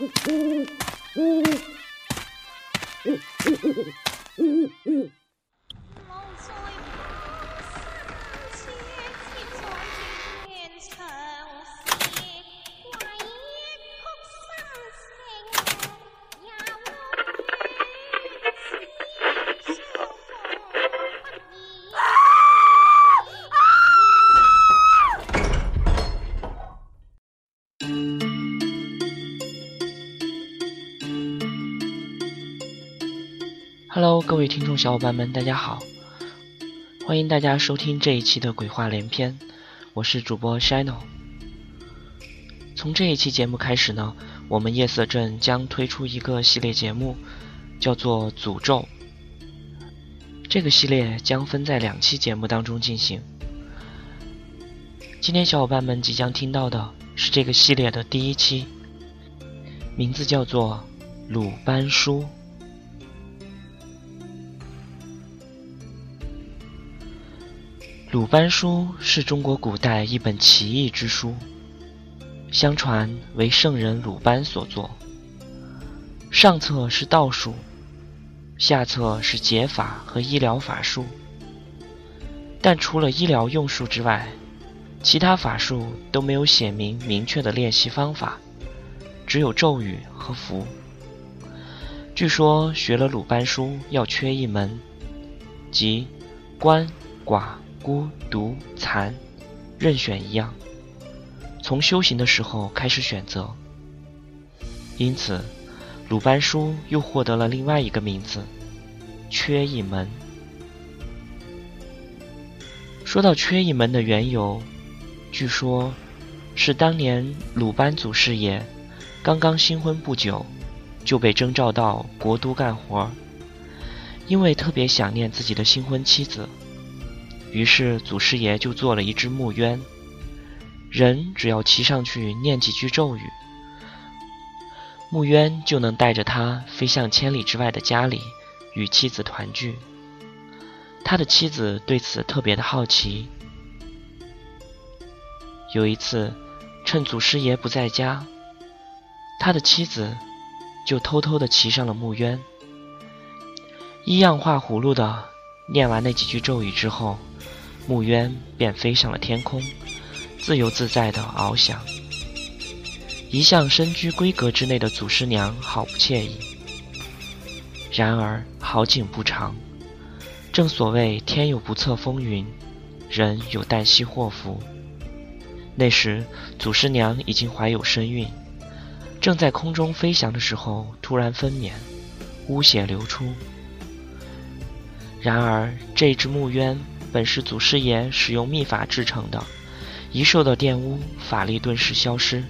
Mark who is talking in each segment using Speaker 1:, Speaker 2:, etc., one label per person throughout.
Speaker 1: Mm-hmm. 各位听众小伙伴们，大家好！欢迎大家收听这一期的鬼话连篇，我是主播 Shino。从这一期节目开始呢，我们夜色镇将推出一个系列节目，叫做《诅咒》。这个系列将分在两期节目当中进行。今天小伙伴们即将听到的是这个系列的第一期，名字叫做《鲁班书》。《鲁班书》是中国古代一本奇异之书，相传为圣人鲁班所作。上册是道术，下册是解法和医疗法术。但除了医疗用术之外，其他法术都没有写明明确的练习方法，只有咒语和符。据说学了《鲁班书》要缺一门，即关寡。孤独残，任选一样。从修行的时候开始选择，因此鲁班书又获得了另外一个名字——缺一门。说到缺一门的缘由，据说，是当年鲁班祖师爷刚刚新婚不久，就被征召到国都干活，因为特别想念自己的新婚妻子。于是祖师爷就做了一只木鸢，人只要骑上去念几句咒语，木鸢就能带着他飞向千里之外的家里，与妻子团聚。他的妻子对此特别的好奇。有一次，趁祖师爷不在家，他的妻子就偷偷的骑上了木鸢，一样画葫芦的念完那几句咒语之后。木鸢便飞上了天空，自由自在地翱翔。一向身居闺阁之内的祖师娘好不惬意。然而好景不长，正所谓天有不测风云，人有旦夕祸福。那时祖师娘已经怀有身孕，正在空中飞翔的时候，突然分娩，污血流出。然而这只木鸢。本是祖师爷使用秘法制成的，一受到玷污，法力顿时消失，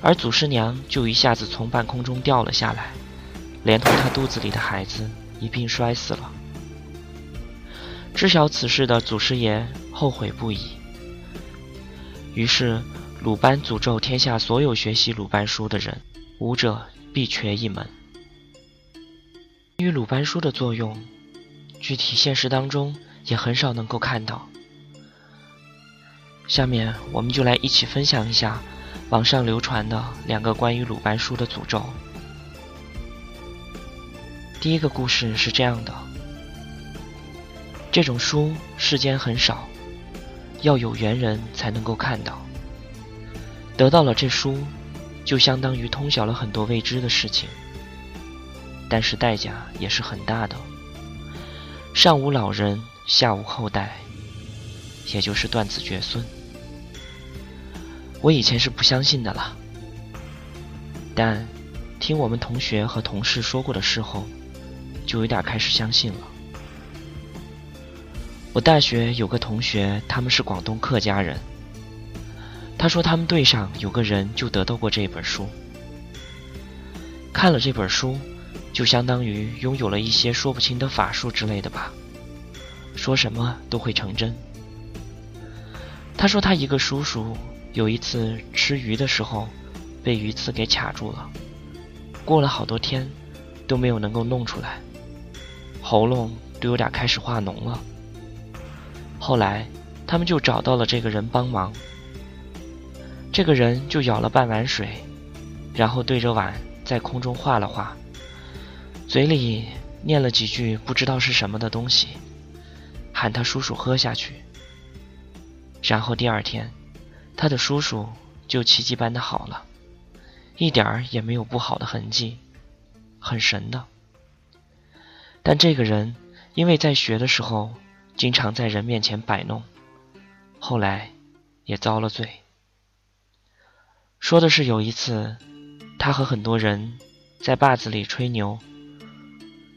Speaker 1: 而祖师娘就一下子从半空中掉了下来，连同她肚子里的孩子一并摔死了。知晓此事的祖师爷后悔不已，于是鲁班诅咒天下所有学习鲁班书的人，武者必缺一门。关于鲁班书的作用，具体现实当中。也很少能够看到。下面我们就来一起分享一下网上流传的两个关于鲁班书的诅咒。第一个故事是这样的：这种书世间很少，要有缘人才能够看到。得到了这书，就相当于通晓了很多未知的事情，但是代价也是很大的。上无老人。下无后代，也就是断子绝孙。我以前是不相信的啦，但听我们同学和同事说过的事后，就有点开始相信了。我大学有个同学，他们是广东客家人。他说他们队上有个人就得到过这本书，看了这本书，就相当于拥有了一些说不清的法术之类的吧。说什么都会成真。他说他一个叔叔有一次吃鱼的时候，被鱼刺给卡住了，过了好多天都没有能够弄出来，喉咙都有点开始化脓了。后来他们就找到了这个人帮忙，这个人就舀了半碗水，然后对着碗在空中画了画，嘴里念了几句不知道是什么的东西，喊他叔叔喝下去。然后第二天，他的叔叔就奇迹般的好了，一点儿也没有不好的痕迹，很神的。但这个人因为在学的时候经常在人面前摆弄，后来也遭了罪。说的是有一次。他和很多人在坝子里吹牛，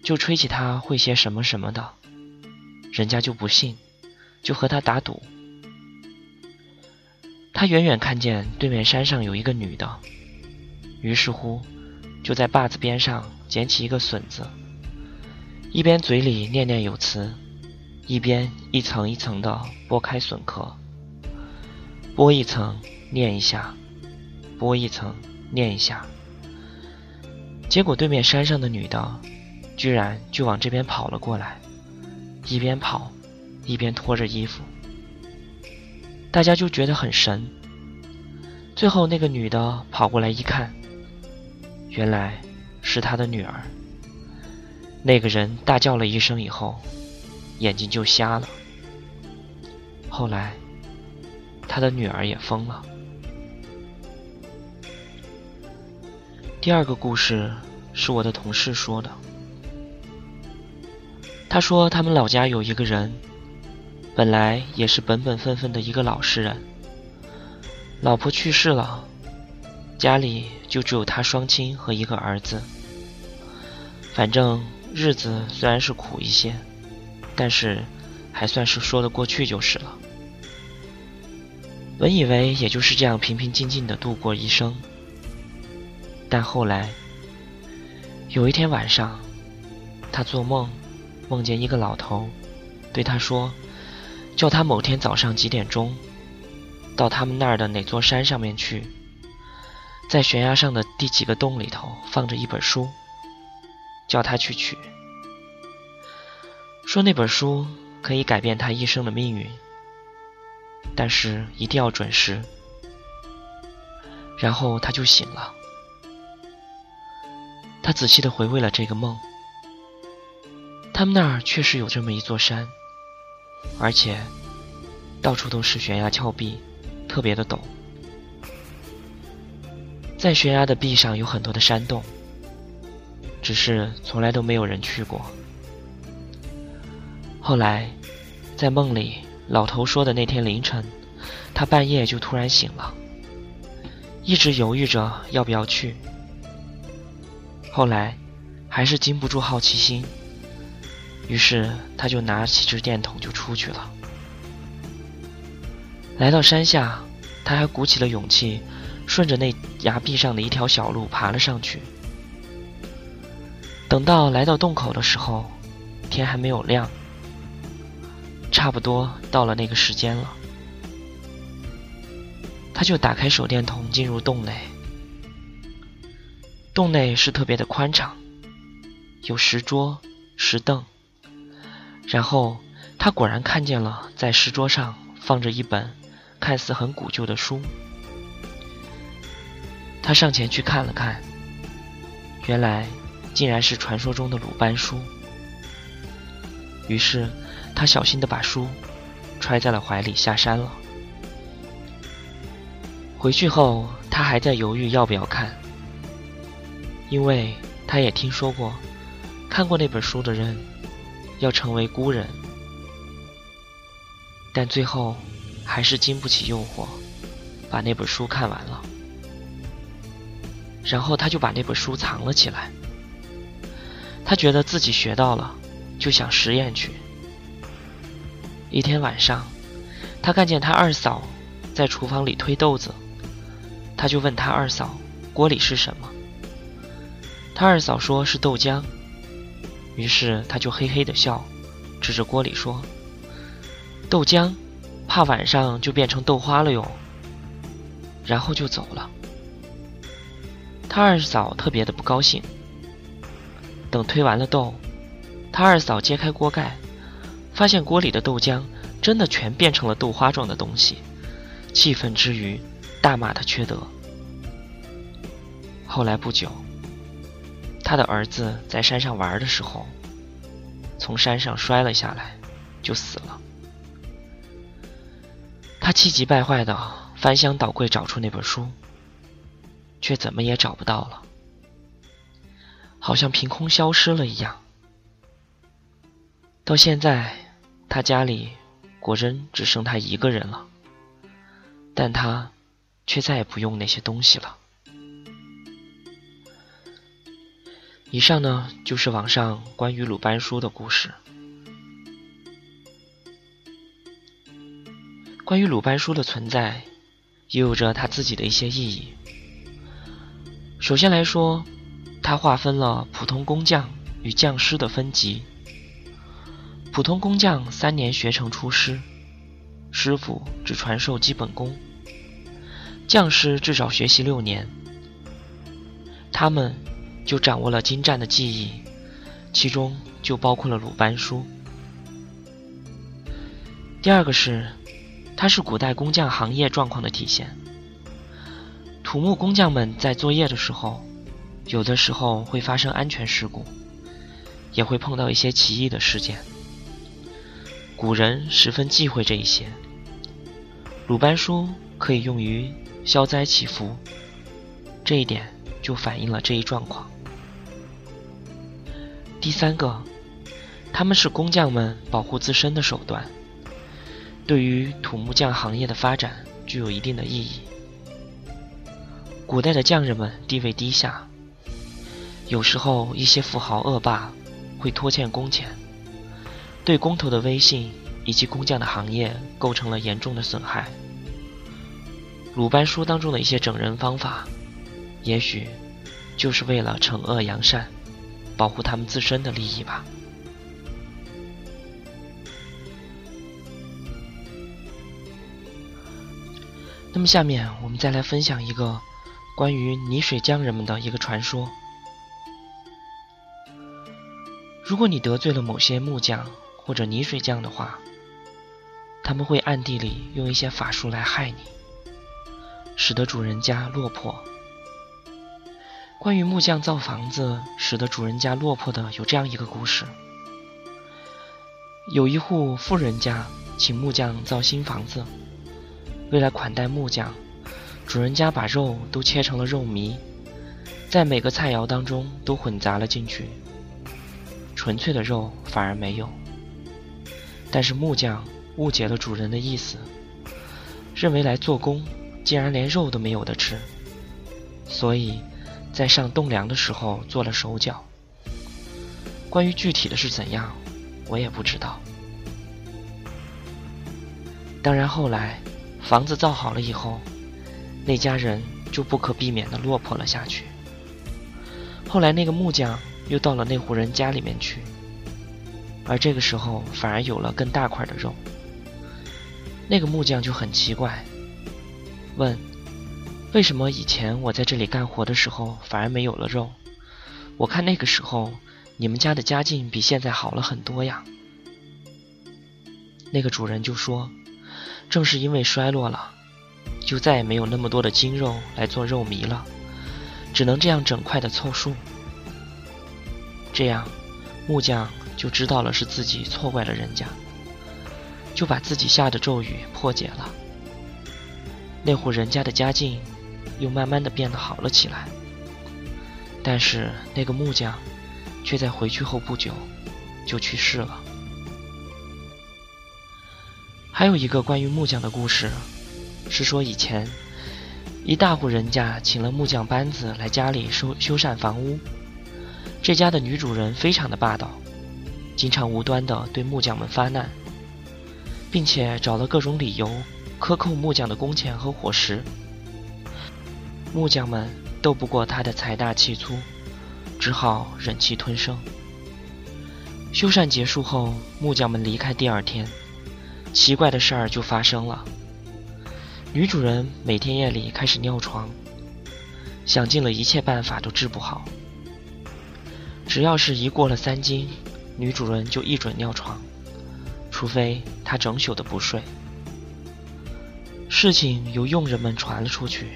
Speaker 1: 就吹起他会些什么什么的，人家就不信，就和他打赌。他远远看见对面山上有一个女的，于是乎就在坝子边上捡起一个笋子，一边嘴里念念有词，一边一层一层的剥开笋壳，剥一层念一下，剥一层念一下。结果，对面山上的女的，居然就往这边跑了过来，一边跑，一边脱着衣服。大家就觉得很神。最后，那个女的跑过来一看，原来是他的女儿。那个人大叫了一声以后，眼睛就瞎了。后来，他的女儿也疯了。第二个故事是我的同事说的。他说他们老家有一个人，本来也是本本分分的一个老实人，老婆去世了，家里就只有他双亲和一个儿子。反正日子虽然是苦一些，但是还算是说得过去就是了。本以为也就是这样平平静静的度过一生。但后来，有一天晚上，他做梦，梦见一个老头，对他说：“叫他某天早上几点钟，到他们那儿的哪座山上面去，在悬崖上的第几个洞里头放着一本书，叫他去取。说那本书可以改变他一生的命运，但是一定要准时。”然后他就醒了。他仔细的回味了这个梦，他们那儿确实有这么一座山，而且到处都是悬崖峭壁，特别的陡。在悬崖的壁上有很多的山洞，只是从来都没有人去过。后来，在梦里，老头说的那天凌晨，他半夜就突然醒了，一直犹豫着要不要去。后来，还是禁不住好奇心，于是他就拿起支电筒就出去了。来到山下，他还鼓起了勇气，顺着那崖壁上的一条小路爬了上去。等到来到洞口的时候，天还没有亮，差不多到了那个时间了，他就打开手电筒进入洞内。洞内是特别的宽敞，有石桌、石凳。然后他果然看见了，在石桌上放着一本看似很古旧的书。他上前去看了看，原来竟然是传说中的鲁班书。于是他小心的把书揣在了怀里，下山了。回去后，他还在犹豫要不要看。因为他也听说过，看过那本书的人要成为孤人，但最后还是经不起诱惑，把那本书看完了。然后他就把那本书藏了起来。他觉得自己学到了，就想实验去。一天晚上，他看见他二嫂在厨房里推豆子，他就问他二嫂：“锅里是什么？”他二嫂说是豆浆，于是他就嘿嘿的笑，指着锅里说：“豆浆，怕晚上就变成豆花了哟。”然后就走了。他二嫂特别的不高兴。等推完了豆，他二嫂揭开锅盖，发现锅里的豆浆真的全变成了豆花状的东西，气愤之余，大骂他缺德。后来不久，他的儿子在山上玩的时候，从山上摔了下来，就死了。他气急败坏的翻箱倒柜找出那本书，却怎么也找不到了，好像凭空消失了一样。到现在，他家里果真只剩他一个人了，但他却再也不用那些东西了。以上呢，就是网上关于鲁班书的故事。关于鲁班书的存在，也有着它自己的一些意义。首先来说，它划分了普通工匠与匠师的分级。普通工匠三年学成出师，师傅只传授基本功；匠师至少学习六年，他们。就掌握了精湛的技艺，其中就包括了鲁班书。第二个是，它是古代工匠行业状况的体现。土木工匠们在作业的时候，有的时候会发生安全事故，也会碰到一些奇异的事件。古人十分忌讳这一些。鲁班书可以用于消灾祈福，这一点就反映了这一状况。第三个，他们是工匠们保护自身的手段，对于土木匠行业的发展具有一定的意义。古代的匠人们地位低下，有时候一些富豪恶霸会拖欠工钱，对工头的威信以及工匠的行业构成了严重的损害。鲁班书当中的一些整人方法，也许就是为了惩恶扬善。保护他们自身的利益吧。那么，下面我们再来分享一个关于泥水匠人们的一个传说。如果你得罪了某些木匠或者泥水匠的话，他们会暗地里用一些法术来害你，使得主人家落魄。关于木匠造房子使得主人家落魄的，有这样一个故事：有一户富人家请木匠造新房子，为了款待木匠，主人家把肉都切成了肉糜，在每个菜肴当中都混杂了进去，纯粹的肉反而没有。但是木匠误解了主人的意思，认为来做工竟然连肉都没有的吃，所以。在上栋梁的时候做了手脚，关于具体的是怎样，我也不知道。当然后来房子造好了以后，那家人就不可避免的落魄了下去。后来那个木匠又到了那户人家里面去，而这个时候反而有了更大块的肉。那个木匠就很奇怪，问。为什么以前我在这里干活的时候反而没有了肉？我看那个时候你们家的家境比现在好了很多呀。那个主人就说：“正是因为衰落了，就再也没有那么多的精肉来做肉糜了，只能这样整块的凑数。”这样，木匠就知道了是自己错怪了人家，就把自己下的咒语破解了。那户人家的家境。又慢慢的变得好了起来，但是那个木匠却在回去后不久就去世了。还有一个关于木匠的故事，是说以前一大户人家请了木匠班子来家里修修缮房屋，这家的女主人非常的霸道，经常无端的对木匠们发难，并且找了各种理由克扣木匠的工钱和伙食。木匠们斗不过他的财大气粗，只好忍气吞声。修缮结束后，木匠们离开。第二天，奇怪的事儿就发生了。女主人每天夜里开始尿床，想尽了一切办法都治不好。只要是一过了三更，女主人就一准尿床，除非她整宿的不睡。事情由佣人们传了出去。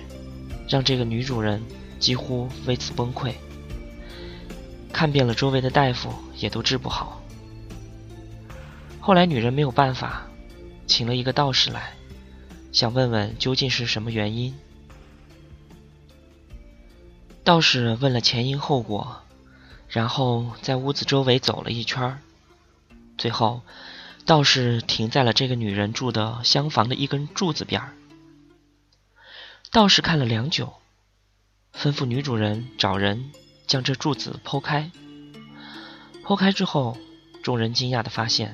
Speaker 1: 让这个女主人几乎为此崩溃。看遍了周围的大夫，也都治不好。后来女人没有办法，请了一个道士来，想问问究竟是什么原因。道士问了前因后果，然后在屋子周围走了一圈最后，道士停在了这个女人住的厢房的一根柱子边儿。道士看了良久，吩咐女主人找人将这柱子剖开。剖开之后，众人惊讶地发现，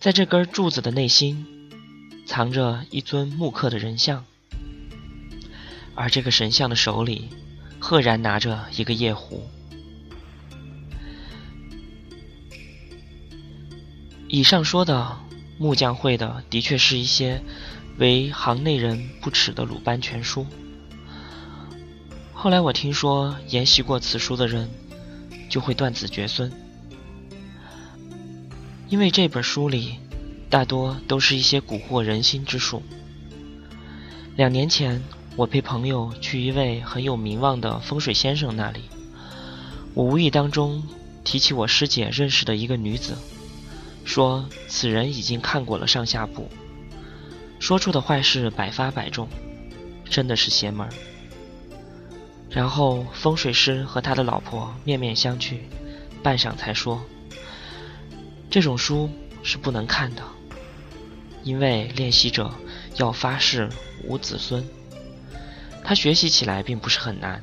Speaker 1: 在这根柱子的内心，藏着一尊木刻的人像，而这个神像的手里，赫然拿着一个夜壶。以上说的木匠会的，的确是一些。为行内人不齿的鲁班全书。后来我听说，研习过此书的人就会断子绝孙，因为这本书里大多都是一些蛊惑人心之术。两年前，我陪朋友去一位很有名望的风水先生那里，我无意当中提起我师姐认识的一个女子，说此人已经看过了上下部。说出的坏事百发百中，真的是邪门儿。然后风水师和他的老婆面面相觑，半晌才说：“这种书是不能看的，因为练习者要发誓无子孙。他学习起来并不是很难，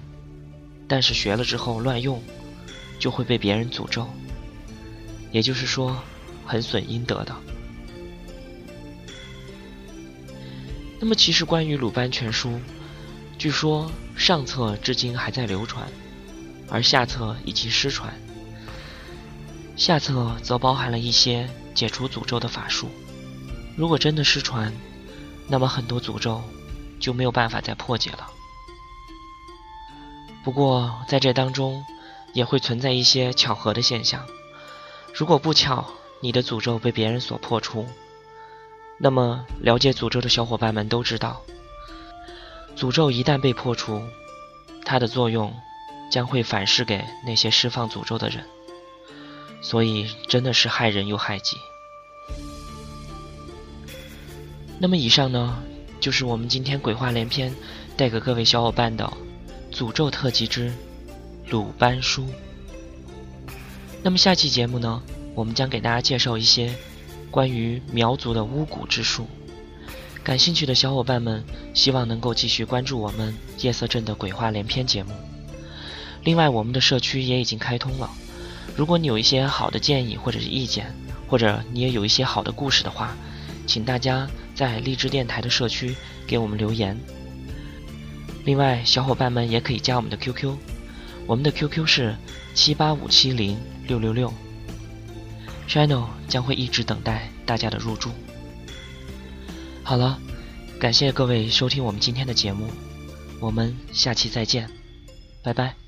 Speaker 1: 但是学了之后乱用，就会被别人诅咒，也就是说，很损阴德的。”那么，其实关于《鲁班全书》，据说上册至今还在流传，而下册已经失传。下册则包含了一些解除诅咒的法术。如果真的失传，那么很多诅咒就没有办法再破解了。不过，在这当中也会存在一些巧合的现象。如果不巧，你的诅咒被别人所破除。那么，了解诅咒的小伙伴们都知道，诅咒一旦被破除，它的作用将会反噬给那些释放诅咒的人，所以真的是害人又害己。那么，以上呢，就是我们今天鬼话连篇带给各位小伙伴的诅咒特辑之鲁班书。那么，下期节目呢，我们将给大家介绍一些。关于苗族的巫蛊之术，感兴趣的小伙伴们，希望能够继续关注我们夜色镇的鬼话连篇节目。另外，我们的社区也已经开通了，如果你有一些好的建议或者是意见，或者你也有一些好的故事的话，请大家在励志电台的社区给我们留言。另外，小伙伴们也可以加我们的 QQ，我们的 QQ 是七八五七零六六六。Channel 将会一直等待大家的入驻。好了，感谢各位收听我们今天的节目，我们下期再见，拜拜。